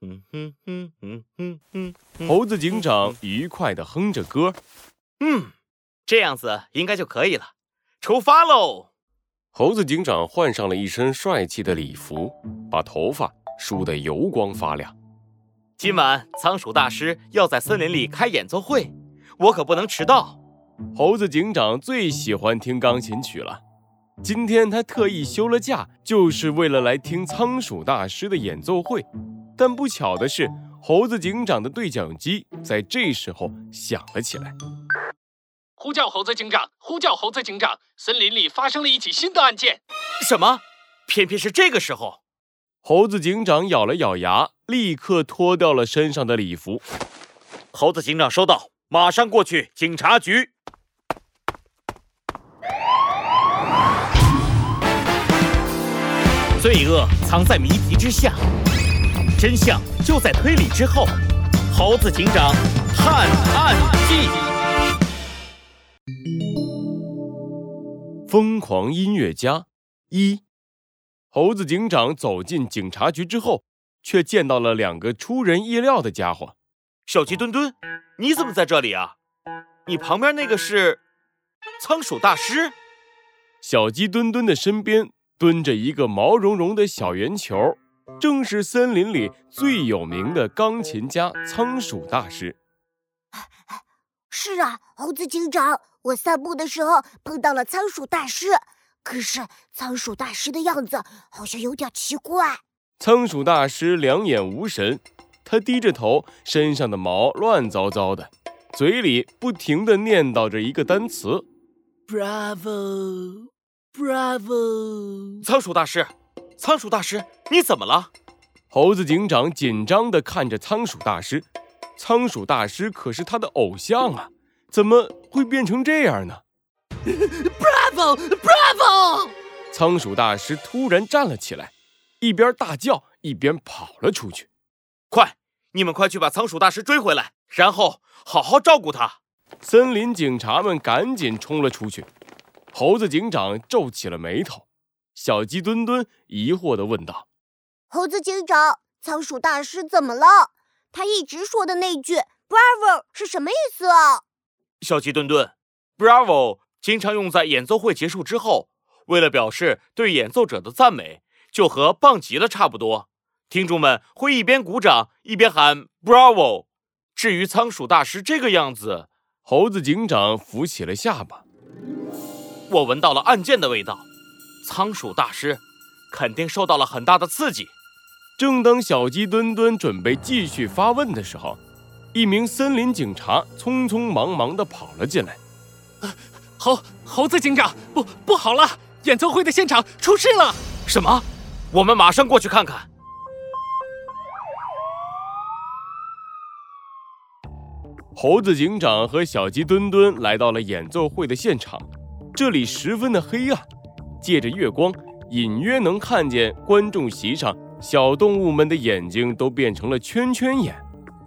嗯哼哼哼哼哼，猴子警长愉快地哼着歌。嗯，这样子应该就可以了。出发喽！猴子警长换上了一身帅气的礼服，把头发梳得油光发亮。今晚仓鼠大师要在森林里开演奏会，我可不能迟到。猴子警长最喜欢听钢琴曲了，今天他特意休了假，就是为了来听仓鼠大师的演奏会。但不巧的是，猴子警长的对讲机在这时候响了起来。呼叫猴子警长！呼叫猴子警长！森林里发生了一起新的案件。什么？偏偏是这个时候。猴子警长咬了咬牙，立刻脱掉了身上的礼服。猴子警长收到，马上过去警察局。罪恶藏在谜题之下。真相就在推理之后，猴子警长探案记。疯狂音乐家一，猴子警长走进警察局之后，却见到了两个出人意料的家伙。小鸡墩墩，你怎么在这里啊？你旁边那个是仓鼠大师。小鸡墩墩的身边蹲着一个毛茸茸的小圆球。正是森林里最有名的钢琴家仓鼠大师。是啊，猴子警长，我散步的时候碰到了仓鼠大师，可是仓鼠大师的样子好像有点奇怪。仓鼠大师两眼无神，他低着头，身上的毛乱糟糟的，嘴里不停地念叨着一个单词：“Bravo，Bravo。”仓鼠大师。仓鼠大师，你怎么了？猴子警长紧张地看着仓鼠大师。仓鼠大师可是他的偶像啊，怎么会变成这样呢？Bravo，Bravo！仓鼠大师突然站了起来，一边大叫一边跑了出去。快，你们快去把仓鼠大师追回来，然后好好照顾他。森林警察们赶紧冲了出去。猴子警长皱起了眉头。小鸡墩墩疑惑地问道：“猴子警长，仓鼠大师怎么了？他一直说的那句 ‘Bravo’ 是什么意思啊？”小鸡墩墩，“Bravo” 经常用在演奏会结束之后，为了表示对演奏者的赞美，就和“棒极了”差不多。听众们会一边鼓掌一边喊 “Bravo”。至于仓鼠大师这个样子，猴子警长扶起了下巴。我闻到了案件的味道。仓鼠大师肯定受到了很大的刺激。正当小鸡墩墩准备继续发问的时候，一名森林警察匆匆忙忙地跑了进来。猴猴子警长，不不好了！演奏会的现场出事了！什么？我们马上过去看看。猴子警长和小鸡墩墩来到了演奏会的现场，这里十分的黑暗。借着月光，隐约能看见观众席上小动物们的眼睛都变成了圈圈眼，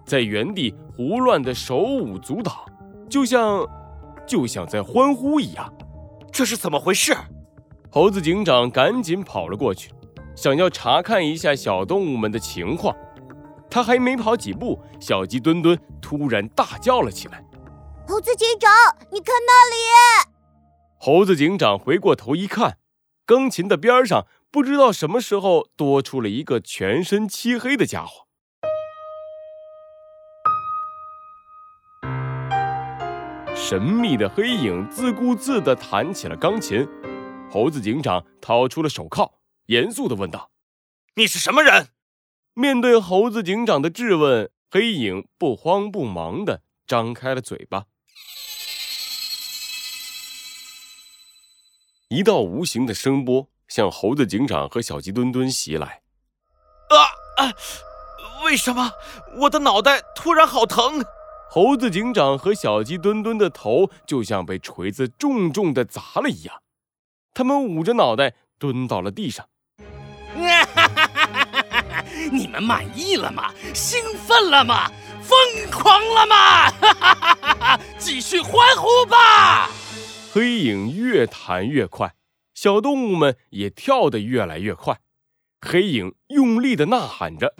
在原地胡乱的手舞足蹈，就像就像在欢呼一样。这是怎么回事？猴子警长赶紧跑了过去，想要查看一下小动物们的情况。他还没跑几步，小鸡墩墩突然大叫了起来：“猴子警长，你看那里！”猴子警长回过头一看。钢琴的边上，不知道什么时候多出了一个全身漆黑的家伙。神秘的黑影自顾自地弹起了钢琴。猴子警长掏出了手铐，严肃地问道：“你是什么人？”面对猴子警长的质问，黑影不慌不忙地张开了嘴巴。一道无形的声波向猴子警长和小鸡墩墩袭来。啊啊！为什么我的脑袋突然好疼？猴子警长和小鸡墩墩的头就像被锤子重重的砸了一样，他们捂着脑袋蹲到了地上。你们满意了吗？兴奋了吗？疯狂了吗？哈哈哈哈继续欢呼吧！黑影越弹越快，小动物们也跳得越来越快。黑影用力地呐喊着：“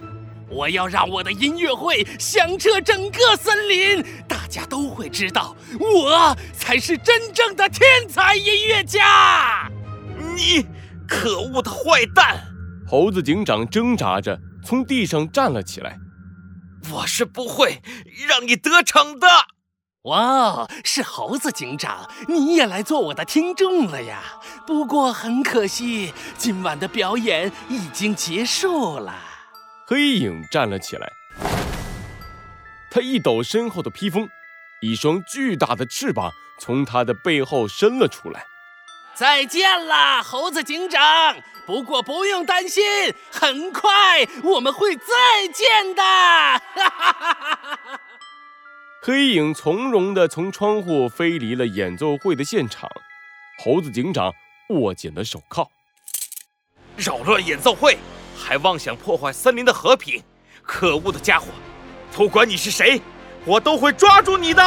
我要让我的音乐会响彻整个森林，大家都会知道我才是真正的天才音乐家。你可恶的坏蛋！猴子警长挣扎着从地上站了起来。我是不会让你得逞的。哇，是猴子警长，你也来做我的听众了呀？不过很可惜，今晚的表演已经结束了。黑影站了起来，他一抖身后的披风，一双巨大的翅膀从他的背后伸了出来。再见啦，猴子警长。不过不用担心，很快我们会再见的。黑影从容地从窗户飞离了演奏会的现场。猴子警长握紧了手铐，扰乱演奏会，还妄想破坏森林的和平，可恶的家伙！不管你是谁，我都会抓住你的。